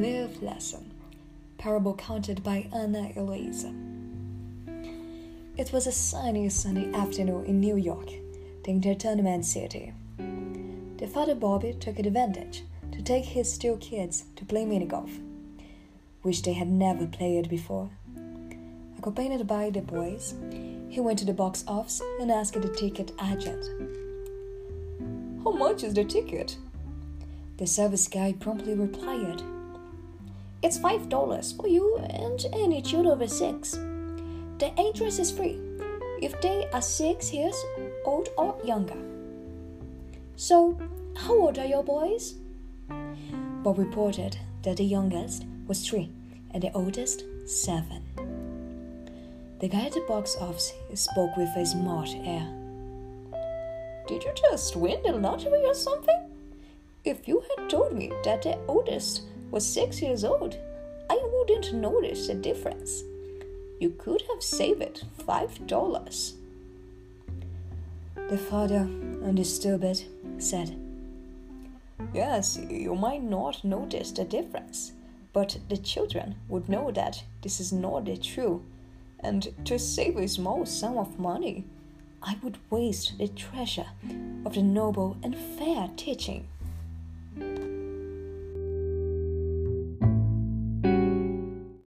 Live Lesson, parable counted by Anna Elisa. It was a sunny, sunny afternoon in New York, the entertainment city. The father Bobby took advantage to take his two kids to play mini golf, which they had never played before. Accompanied by the boys, he went to the box office and asked the ticket agent, How much is the ticket? The service guy promptly replied, It's five dollars for you and any child over six. The entrance is free if they are six years old or younger. So, how old are your boys? Bob reported that the youngest was three and the oldest seven. The guy at the box office spoke with a smart air. Did you just win the lottery or something? If you had told me that the oldest was six years old, I wouldn't notice the difference. You could have saved five dollars. The father, undisturbed, said, Yes, you might not notice the difference, but the children would know that this is not the truth and to save a small sum of money, I would waste the treasure of the noble and fair teaching.